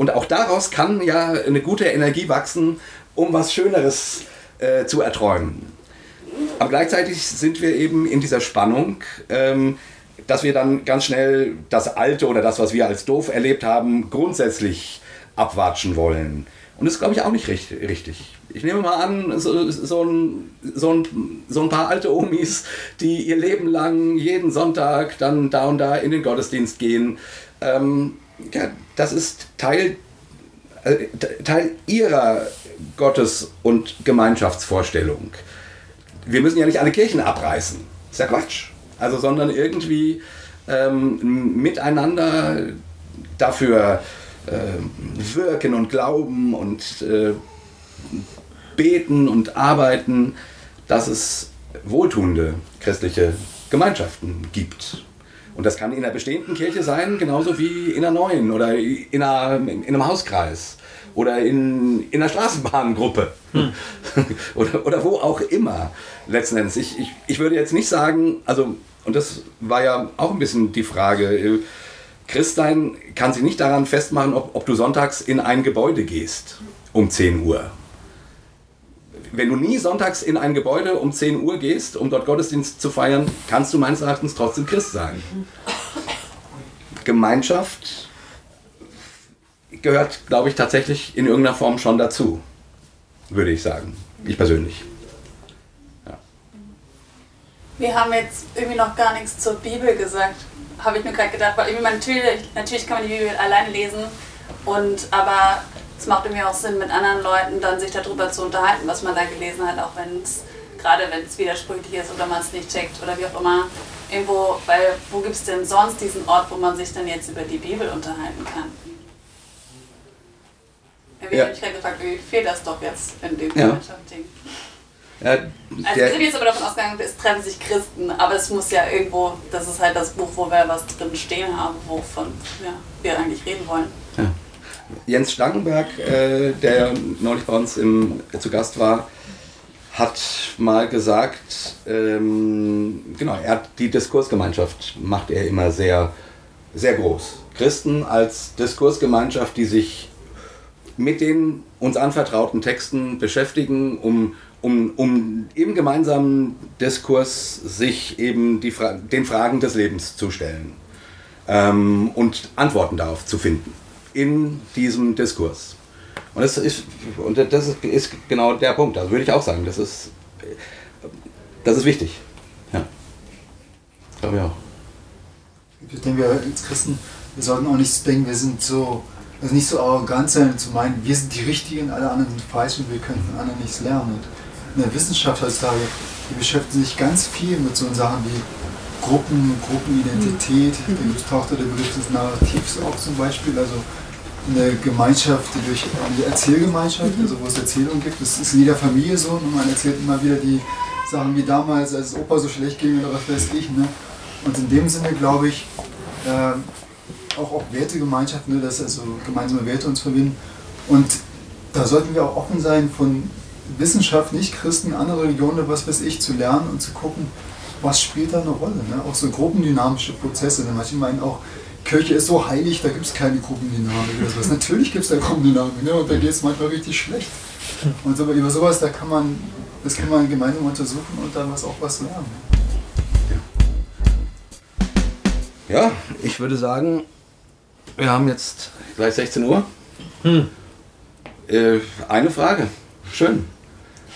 Und auch daraus kann ja eine gute Energie wachsen, um was Schöneres äh, zu erträumen. Aber gleichzeitig sind wir eben in dieser Spannung, ähm, dass wir dann ganz schnell das Alte oder das, was wir als doof erlebt haben, grundsätzlich abwatschen wollen. Und das ist, glaube ich, auch nicht richt- richtig. Ich nehme mal an, so, so, ein, so, ein, so ein paar alte Omis, die ihr Leben lang jeden Sonntag dann da und da in den Gottesdienst gehen. Ähm, ja, das ist Teil, äh, Teil ihrer Gottes- und Gemeinschaftsvorstellung wir müssen ja nicht alle Kirchen abreißen. Ist ja Quatsch. Also, sondern irgendwie ähm, miteinander dafür ähm, wirken und glauben und äh, beten und arbeiten, dass es wohltuende christliche Gemeinschaften gibt. Und das kann in einer bestehenden Kirche sein, genauso wie in einer neuen oder in, einer, in einem Hauskreis oder in, in einer Straßenbahngruppe oder, oder wo auch immer letzten Endes. Ich, ich, ich würde jetzt nicht sagen, also, und das war ja auch ein bisschen die Frage, Christsein kann sich nicht daran festmachen, ob, ob du sonntags in ein Gebäude gehst um 10 Uhr. Wenn du nie sonntags in ein Gebäude um 10 Uhr gehst, um dort Gottesdienst zu feiern, kannst du meines Erachtens trotzdem Christ sein. Gemeinschaft gehört, glaube ich, tatsächlich in irgendeiner Form schon dazu. Würde ich sagen. Ich persönlich. Wir haben jetzt irgendwie noch gar nichts zur Bibel gesagt, habe ich mir gerade gedacht, weil irgendwie natürlich, natürlich kann man die Bibel alleine lesen und aber es macht irgendwie auch Sinn, mit anderen Leuten dann sich darüber zu unterhalten, was man da gelesen hat, auch wenn es gerade wenn es widersprüchlich ist oder man es nicht checkt oder wie auch immer. Irgendwo, weil wo gibt es denn sonst diesen Ort, wo man sich dann jetzt über die Bibel unterhalten kann? Irgendwie Ja. habe ich gerade gefragt, wie fehlt das doch jetzt in dem Ja. Gemeinschaftsding? Ja, Also wir sind jetzt aber davon ausgegangen, es trennen sich Christen, aber es muss ja irgendwo, das ist halt das Buch, wo wir was drin stehen haben, wovon ja, wir eigentlich reden wollen. Jens Stankenberg, äh, der neulich bei uns im, zu Gast war, hat mal gesagt, ähm, genau, er hat die Diskursgemeinschaft macht er immer sehr, sehr groß. Christen als Diskursgemeinschaft, die sich mit den uns anvertrauten Texten beschäftigen, um, um, um im gemeinsamen Diskurs sich eben die Fra den Fragen des Lebens zu stellen ähm, und Antworten darauf zu finden in diesem Diskurs. Und das ist, und das ist, genau der Punkt. Also würde ich auch sagen, das ist, das ist wichtig. Ja. Glaube ich auch. Ich denke, wir als Christen, wir sollten auch nicht denken, wir sind so, also nicht so arrogant sein, zu meinen, wir sind die Richtigen, alle anderen sind falsch und wir können von anderen nichts lernen. Und in der Wissenschaft heutzutage, die beschäftigen sich ganz viel mit so Sachen wie Gruppen, Gruppenidentität, da taucht der Begriff des Narrativs auf zum Beispiel, also eine Gemeinschaft, die durch eine Erzählgemeinschaft, also wo es Erzählungen gibt, das ist in jeder Familie so und man erzählt immer wieder die Sachen wie damals, als Opa so schlecht ging oder was weiß ich. Ne? Und in dem Sinne glaube ich, ähm, auch, auch Wertegemeinschaft, ne, dass also gemeinsame Werte uns verbinden. Und da sollten wir auch offen sein, von Wissenschaft, Nicht-Christen, andere Religionen, was weiß ich, zu lernen und zu gucken, was spielt da eine Rolle. Ne? Auch so gruppendynamische Prozesse. Denn manche meinen auch, Kirche ist so heilig, da gibt es keine Gruppendynamik oder sowas. Natürlich gibt es da Gruppendynamik ne? und da geht es manchmal richtig schlecht. Und so, über sowas, da kann man, das kann man gemeinsam untersuchen und dann was auch was lernen. Ja, ich würde sagen, wir haben jetzt gleich 16 Uhr. Äh, eine Frage. Schön.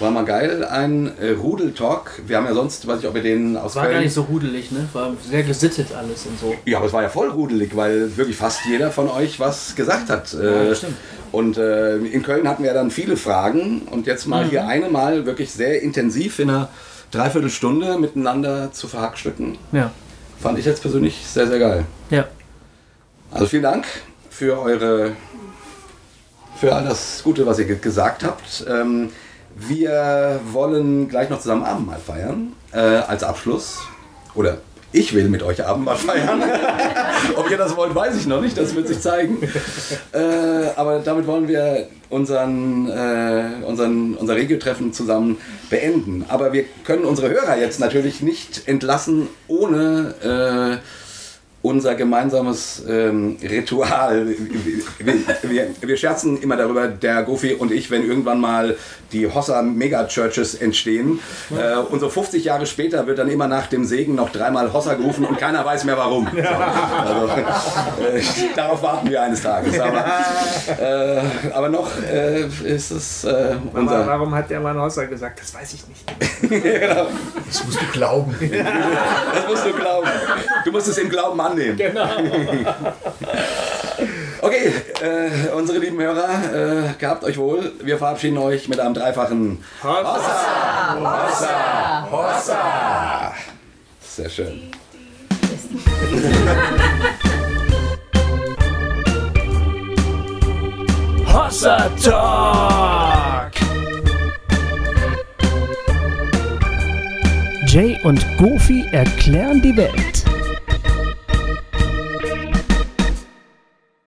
War mal geil, ein äh, Rudeltalk. Wir haben ja sonst, weiß ich, ob wir den aus War Köln... gar nicht so rudelig, ne? War sehr gesittet alles und so. Ja, aber es war ja voll rudelig, weil wirklich fast jeder von euch was gesagt hat. Ja, Äh, stimmt. und äh, in Köln hatten wir dann viele Fragen und jetzt mal Mhm. hier eine Mal wirklich sehr intensiv in einer Dreiviertelstunde miteinander zu verhackstücken. Ja. Fand ich jetzt persönlich sehr, sehr geil. Ja. Also vielen Dank für eure, für all das Gute, was ihr ge- gesagt habt. Ähm, wir wollen gleich noch zusammen Abendmahl feiern, äh, als Abschluss. Oder ich will mit euch Abendmahl feiern. Ob ihr das wollt, weiß ich noch nicht, das wird sich zeigen. Äh, aber damit wollen wir unseren, äh, unseren, unser Regio-Treffen zusammen beenden. Aber wir können unsere Hörer jetzt natürlich nicht entlassen, ohne äh, unser gemeinsames ähm, Ritual. Wir, wir, wir scherzen immer darüber, der Gofi und ich, wenn irgendwann mal die Hossa Megachurches entstehen. Äh, und so 50 Jahre später wird dann immer nach dem Segen noch dreimal Hossa gerufen und keiner weiß mehr warum. So, also, äh, darauf warten wir eines Tages. Aber, äh, aber noch äh, ist es äh, Aber unser. warum hat der Mann Hosser gesagt? Das weiß ich nicht. genau. Das musst du glauben. Das musst du glauben. Du musst es im Glauben annehmen. Genau. Okay, äh, unsere lieben Hörer, äh, gehabt euch wohl. Wir verabschieden euch mit einem dreifachen Hossa! Hossa! Hossa! Sehr schön. Hossa Talk. Jay und Goofy erklären die Welt.